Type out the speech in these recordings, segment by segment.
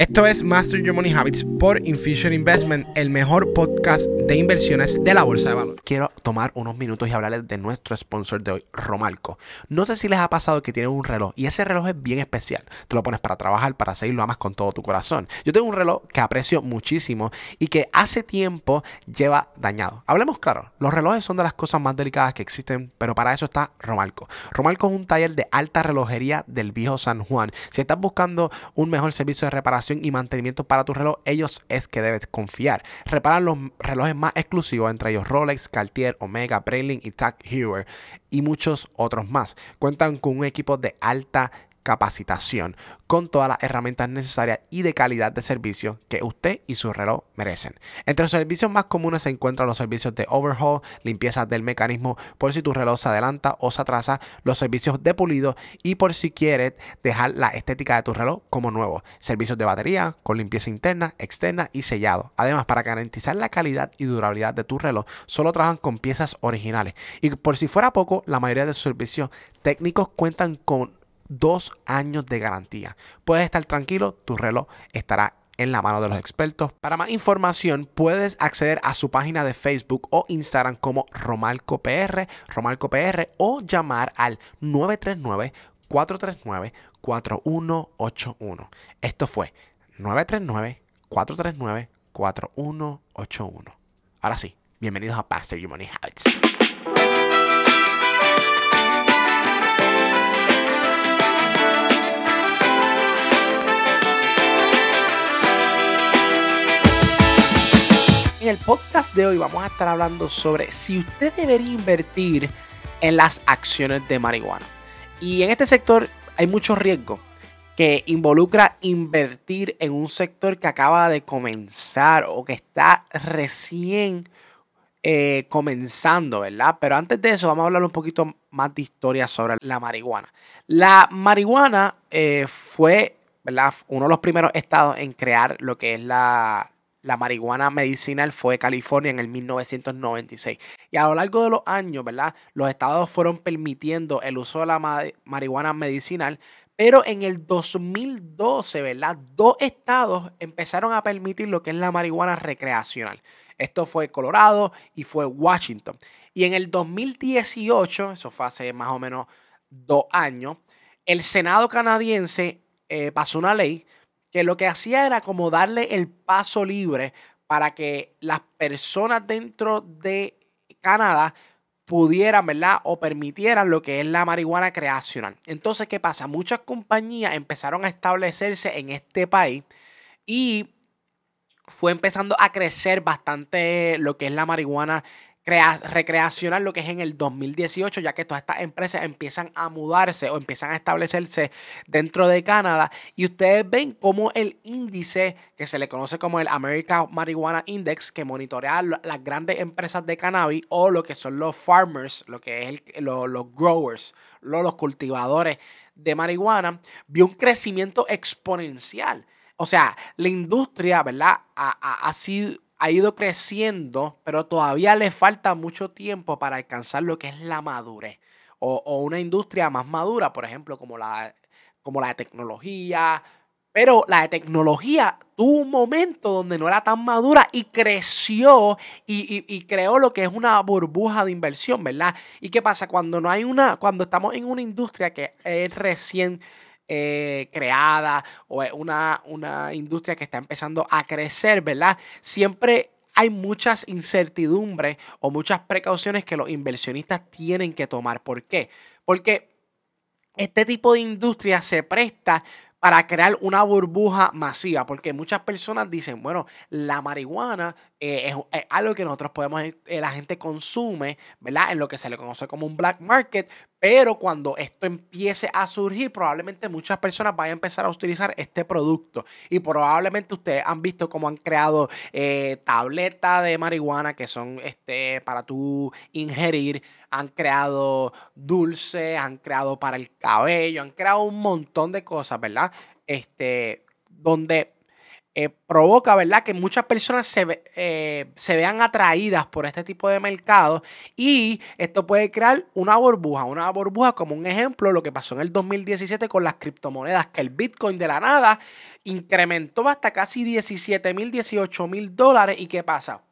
Esto es Master Your Money Habits por Infusion Investment, el mejor podcast de inversiones de la bolsa de valores. Quiero tomar unos minutos y hablarles de nuestro sponsor de hoy, Romalco. No sé si les ha pasado que tienen un reloj y ese reloj es bien especial. Te lo pones para trabajar, para seguir, lo amas con todo tu corazón. Yo tengo un reloj que aprecio muchísimo y que hace tiempo lleva dañado. Hablemos claro, los relojes son de las cosas más delicadas que existen, pero para eso está Romalco. Romalco es un taller de alta relojería del viejo San Juan. Si estás buscando un mejor servicio de reparación, y mantenimiento para tu reloj, ellos es que debes confiar. Reparan los relojes más exclusivos, entre ellos Rolex, Cartier, Omega, Breitling y Tag Heuer y muchos otros más. Cuentan con un equipo de alta capacitación con todas las herramientas necesarias y de calidad de servicio que usted y su reloj merecen. Entre los servicios más comunes se encuentran los servicios de overhaul, limpieza del mecanismo por si tu reloj se adelanta o se atrasa, los servicios de pulido y por si quieres dejar la estética de tu reloj como nuevo, servicios de batería con limpieza interna, externa y sellado. Además, para garantizar la calidad y durabilidad de tu reloj, solo trabajan con piezas originales. Y por si fuera poco, la mayoría de sus servicios técnicos cuentan con dos años de garantía. Puedes estar tranquilo, tu reloj estará en la mano de los expertos. Para más información, puedes acceder a su página de Facebook o Instagram como Romalco PR, Romalco PR o llamar al 939 439 4181. Esto fue 939 439 4181. Ahora sí, bienvenidos a Pastor Your Money Habits. El podcast de hoy vamos a estar hablando sobre si usted debería invertir en las acciones de marihuana. Y en este sector hay mucho riesgo que involucra invertir en un sector que acaba de comenzar o que está recién eh, comenzando, ¿verdad? Pero antes de eso vamos a hablar un poquito más de historia sobre la marihuana. La marihuana eh, fue, ¿verdad? Uno de los primeros estados en crear lo que es la, la marihuana medicinal fue California en el 1996. Y a lo largo de los años, ¿verdad? Los estados fueron permitiendo el uso de la marihuana medicinal, pero en el 2012, ¿verdad? Dos estados empezaron a permitir lo que es la marihuana recreacional. Esto fue Colorado y fue Washington. Y en el 2018, eso fue hace más o menos dos años, el Senado canadiense eh, pasó una ley que lo que hacía era como darle el paso libre para que las personas dentro de Canadá pudieran, ¿verdad? O permitieran lo que es la marihuana creacional. Entonces, ¿qué pasa? Muchas compañías empezaron a establecerse en este país y fue empezando a crecer bastante lo que es la marihuana recreacional lo que es en el 2018, ya que todas estas empresas empiezan a mudarse o empiezan a establecerse dentro de Canadá. Y ustedes ven cómo el índice que se le conoce como el American Marijuana Index, que monitorea las grandes empresas de cannabis o lo que son los farmers, lo que es los growers, los cultivadores de marihuana, vio un crecimiento exponencial. O sea, la industria, ¿verdad? Ha, ha sido ha ido creciendo, pero todavía le falta mucho tiempo para alcanzar lo que es la madurez. O, una industria más madura, por ejemplo, como la, como la de tecnología. Pero la de tecnología tuvo un momento donde no era tan madura y creció y, y, creó lo que es una burbuja de inversión, ¿verdad? ¿Y qué pasa? Cuando no hay una, cuando estamos en una industria que es recién eh, creada o una, una industria que está empezando a crecer, ¿verdad? Siempre hay muchas incertidumbres o muchas precauciones que los inversionistas tienen que tomar. ¿Por qué? Porque este tipo de industria se presta para crear una burbuja masiva, porque muchas personas dicen, bueno, la marihuana eh, es, algo que nosotros podemos, eh, la gente consume, ¿verdad? En lo que se le conoce como un black market, pero cuando esto empiece a surgir, probablemente muchas personas vayan a empezar a utilizar este producto. Y probablemente ustedes han visto cómo han creado eh, tabletas de marihuana que son este, para tú ingerir. Han creado dulces, han creado para el cabello, han creado un montón de cosas, ¿verdad? Este, donde eh, provoca, ¿verdad? Que muchas personas se, eh, se, vean atraídas por este tipo de mercado y esto puede crear una burbuja, una burbuja como un ejemplo, lo que pasó en el 2017 con las criptomonedas, que el Bitcoin de la nada incrementó hasta casi 17 mil, 18 mil dólares y ¿qué pasa?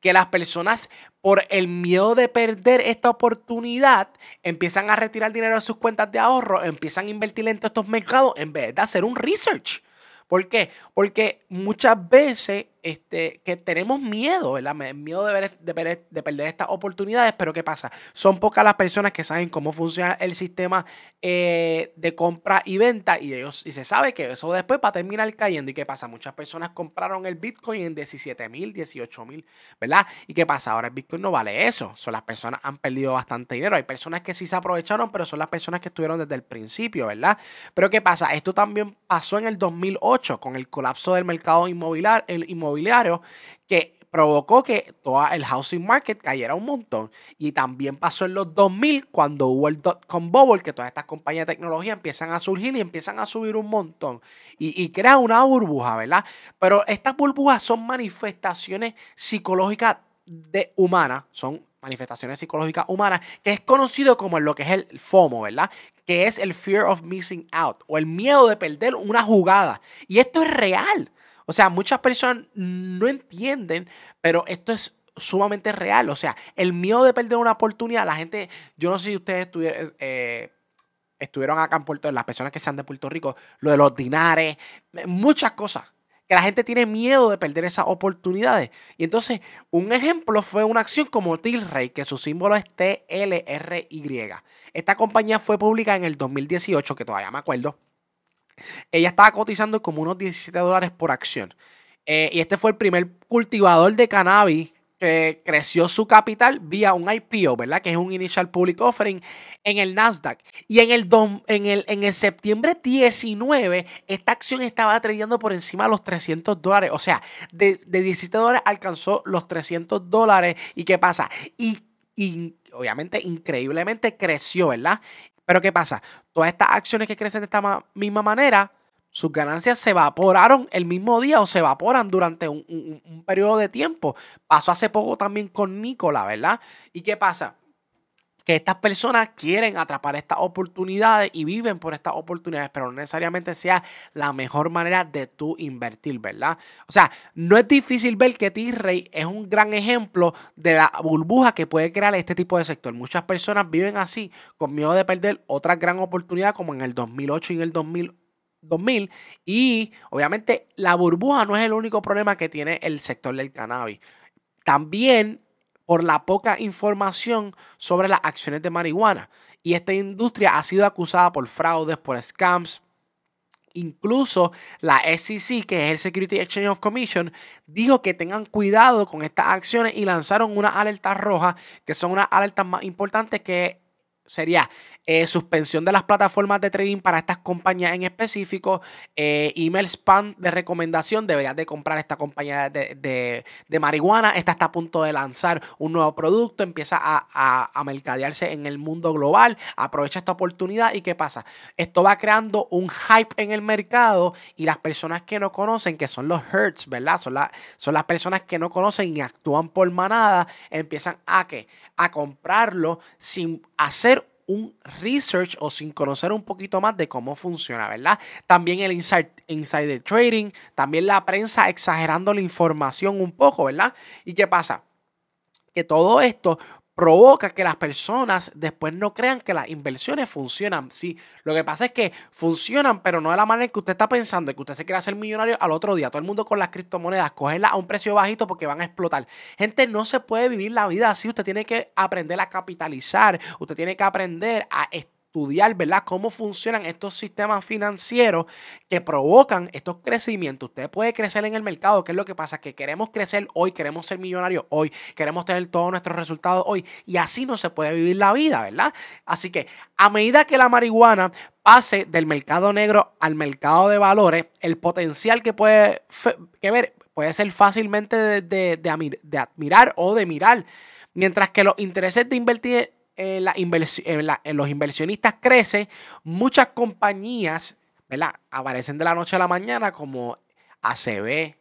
que las personas por el miedo de perder esta oportunidad empiezan a retirar dinero de sus cuentas de ahorro, empiezan a invertir en estos mercados en vez de hacer un research. ¿Por qué? Porque muchas veces este, que tenemos miedo, ¿verdad? Miedo de, de, perder estas oportunidades, pero ¿qué pasa? Son pocas las personas que saben cómo funciona el sistema eh, de compra y venta y ellos y se sabe que eso después va a terminar cayendo. ¿Y qué pasa? Muchas personas compraron el Bitcoin en 17 mil, 18 mil, ¿verdad? ¿Y qué pasa? Ahora el Bitcoin no vale eso. Son las personas han perdido bastante dinero. Hay personas que sí se aprovecharon, pero son las personas que estuvieron desde el principio, ¿verdad? Pero ¿qué pasa? Esto también pasó en el 2008 con el colapso del mercado inmobiliario, inmobiliario que provocó que todo el housing market cayera un montón. Y también pasó en los 2000 cuando hubo el dot-com bubble, que todas estas compañías de tecnología empiezan a surgir y empiezan a subir un montón. Y, y crea una burbuja, ¿verdad? Pero estas burbujas son manifestaciones psicológicas de humanas, son manifestaciones psicológicas humanas, que es conocido como lo que es el FOMO, ¿verdad? Que es el fear of missing out o el miedo de perder una jugada. Y esto es real. O sea, muchas personas no entienden, pero esto es sumamente real. O sea, el miedo de perder una oportunidad, la gente, yo no sé si ustedes eh, estuvieron acá en Puerto Rico, las personas que sean de Puerto Rico, lo de los dinares, muchas cosas. Que la gente tiene miedo de perder esas oportunidades. Y entonces, un ejemplo fue una acción como Tilray, que su símbolo es TLRY. Esta compañía fue publicada en el 2018, que todavía me acuerdo ella estaba cotizando como unos 17 dólares por acción. Eh, y este fue el primer cultivador de cannabis que creció su capital vía un IPO, ¿verdad? Que es un Initial Public Offering en el Nasdaq. Y en el, en el, en el septiembre 19, esta acción estaba trayendo por encima de los 300 dólares. O sea, de, 17 dólares alcanzó los 300 dólares. ¿Y qué pasa? Y, y obviamente increíblemente creció, ¿verdad? Pero ¿qué pasa? Todas estas acciones que crecen de esta misma manera, sus ganancias se evaporaron el mismo día o se evaporan durante un, periodo de tiempo. Pasó hace poco también con Nicola, ¿verdad? ¿Y qué pasa? Que estas personas quieren atrapar estas oportunidades y viven por estas oportunidades, pero no necesariamente sea la mejor manera de tú invertir, ¿verdad? O sea, no es difícil ver que T-Ray es un gran ejemplo de la burbuja que puede crear este tipo de sector. Muchas personas viven así, con miedo de perder otra gran oportunidad como en el 2008 y en el 2000 2000 y obviamente la burbuja no es el único problema que tiene el sector del cannabis. También por la poca información sobre las acciones de marihuana. Y esta industria ha sido acusada por fraudes, por scams. Incluso la SEC, que es el Security Exchange of Commission, dijo que tengan cuidado con estas acciones y lanzaron una alerta roja, que son unas alertas más importantes que sería eh, suspensión de las plataformas de trading para estas compañías en específico, eh, email spam de recomendación, deberías de comprar esta compañía de, marihuana, esta está a punto de lanzar un nuevo producto, empieza a, a, mercadearse en el mundo global, aprovecha esta oportunidad y ¿qué pasa? Esto va creando un hype en el mercado y las personas que no conocen, que son los hertz, ¿verdad? Son, son las personas que no conocen y actúan por manada, empiezan a, ¿qué? a comprarlo sin hacer un research o sin conocer un poquito más de cómo funciona, ¿verdad? También el insider trading, también la prensa exagerando la información un poco, ¿verdad? ¿Y qué pasa? Que todo esto provoca que las personas después no crean que las inversiones funcionan. Sí, lo que pasa es que funcionan, pero no de la manera que usted está pensando, que usted se quiere hacer millonario al otro día. Todo el mundo con las criptomonedas, cogerlas a un precio bajito porque van a explotar. Gente, no se puede vivir la vida así. Usted tiene que aprender a capitalizar, usted tiene que aprender a estudiar, ¿verdad? Cómo funcionan estos sistemas financieros que provocan estos crecimientos. Usted puede crecer en el mercado, ¿qué es lo que pasa? Que queremos crecer hoy, queremos ser millonarios hoy, queremos tener todos nuestros resultados hoy y así no se puede vivir la vida, ¿verdad? Así que a medida que la marihuana pase del mercado negro al mercado de valores, el potencial que puede que ver puede ser fácilmente de, de admirar o de mirar. Mientras que los intereses de invertir eh, la los inversionistas crecen, muchas compañías ¿verdad? aparecen de la noche a la mañana como ACB,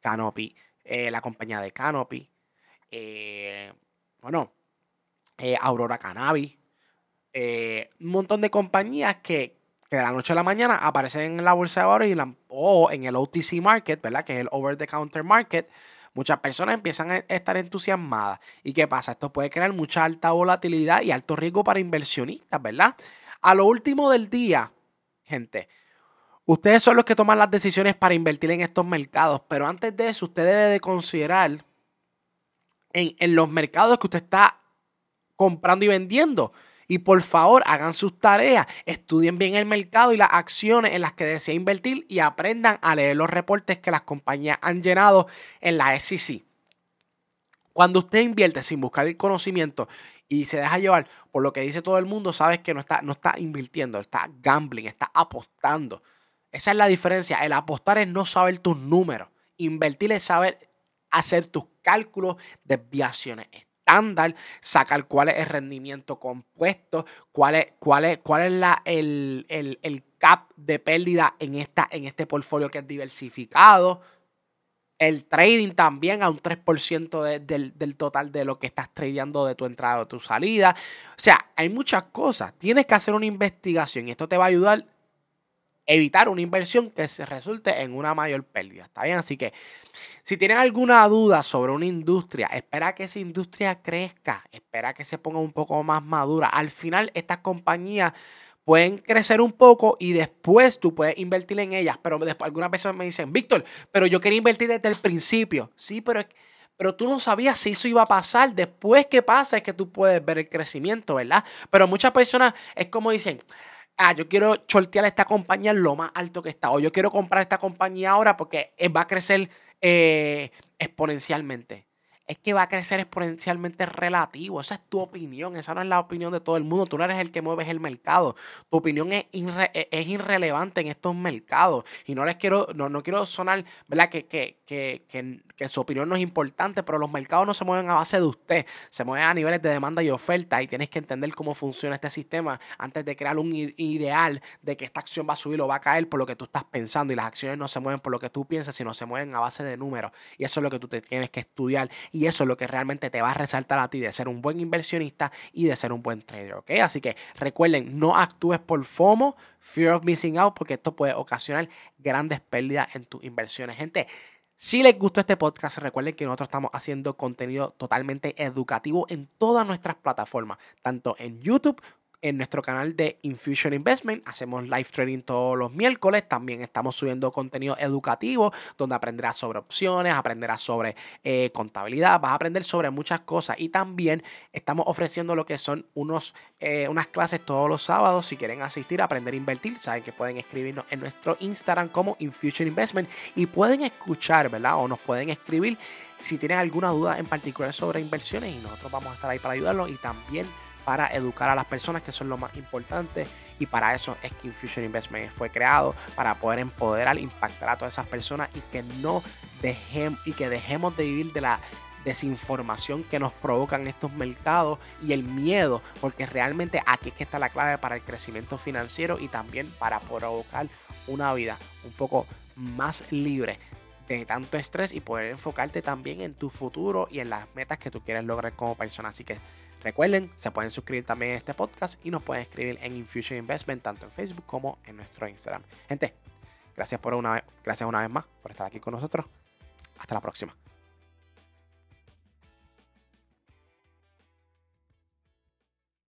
Canopy, eh, la compañía de Canopy, bueno, Aurora Cannabis, un montón de compañías que, que, de la noche a la mañana aparecen en la bolsa de valores o en el OTC market, ¿verdad? Que es el over the counter market muchas personas empiezan a estar entusiasmadas. ¿Y qué pasa? Esto puede crear mucha alta volatilidad y alto riesgo para inversionistas, ¿verdad? A lo último del día, gente, ustedes son los que toman las decisiones para invertir en estos mercados, pero antes de eso, usted debe de considerar en, en los mercados que usted está comprando y vendiendo. Y por favor, hagan sus tareas, estudien bien el mercado y las acciones en las que desea invertir y aprendan a leer los reportes que las compañías han llenado en la SEC. Cuando usted invierte sin buscar el conocimiento y se deja llevar por lo que dice todo el mundo, sabes que no está, no está invirtiendo, está gambling, está apostando. Esa es la diferencia. El apostar es no saber tus números. Invertir es saber hacer tus cálculos, desviaciones estándar, sacar cuál es el rendimiento compuesto, cuál es, cuál es, cuál es la, el, el, cap de pérdida en, esta, en este portfolio que es diversificado. El trading también a un 3% del, del, total de lo que estás tradeando de tu entrada o tu salida. O sea, hay muchas cosas. Tienes que hacer una investigación y esto te va a ayudar evitar una inversión que se resulte en una mayor pérdida. ¿Está bien? Así que si tienen alguna duda sobre una industria, espera que esa industria crezca, espera que se ponga un poco más madura. Al final, estas compañías pueden crecer un poco y después tú puedes invertir en ellas. Pero después algunas personas me dicen, Víctor, pero yo quería invertir desde el principio. Sí, pero pero tú no sabías si eso iba a pasar. Después que pasa es que tú puedes ver el crecimiento, ¿verdad? Pero muchas personas es como dicen, ah, yo quiero shortear esta compañía lo más alto que está, o yo quiero comprar esta compañía ahora porque va a crecer eh, exponencialmente es que va a crecer exponencialmente relativo. Esa es tu opinión, esa no es la opinión de todo el mundo. Tú no eres el que mueves el mercado. Tu opinión es, e, es irrelevante en estos mercados. Y no les quiero, no, no quiero sonar, ¿verdad? Que, que, que, su opinión no es importante, pero los mercados no se mueven a base de usted, se mueven a niveles de demanda y oferta. Y tienes que entender cómo funciona este sistema antes de crear un ideal de que esta acción va a subir o va a caer por lo que tú estás pensando. Y las acciones no se mueven por lo que tú piensas, sino se mueven a base de números. Y eso es lo que tú te tienes que estudiar. Y eso es lo que realmente te va a resaltar a ti de ser un buen inversionista y de ser un buen trader, ¿ok? Así que recuerden, no actúes por FOMO, Fear of Missing Out, porque esto puede ocasionar grandes pérdidas en tus inversiones. Gente, si les gustó este podcast, recuerden que nosotros estamos haciendo contenido totalmente educativo en todas nuestras plataformas, tanto en YouTube en nuestro canal de Infusion Investment. Hacemos live trading todos los miércoles. También estamos subiendo contenido educativo donde aprenderás sobre opciones, aprenderás sobre eh, contabilidad, vas a aprender sobre muchas cosas. Y también estamos ofreciendo lo que son unos, eh, unas clases todos los sábados. Si quieren asistir a aprender a invertir, saben que pueden escribirnos en nuestro Instagram como Infusion Investment y pueden escuchar, ¿verdad? O nos pueden escribir si tienen alguna duda en particular sobre inversiones y nosotros vamos a estar ahí para ayudarlos y también para educar a las personas, que son lo más importante. Y para eso es que Infusion Investment fue creado, para poder empoderar, impactar a todas esas personas y que no dejemos, y que dejemos de vivir de la desinformación que nos provocan estos mercados y el miedo, porque realmente aquí es que está la clave para el crecimiento financiero y también para provocar una vida un poco más libre de tanto estrés y poder enfocarte también en tu futuro y en las metas que tú quieres lograr como persona. Así que Recuerden, se pueden suscribir también a este podcast y nos pueden escribir en Infusion Investment tanto en Facebook como en nuestro Instagram. Gente, gracias por una gracias una vez más por estar aquí con nosotros. Hasta la próxima.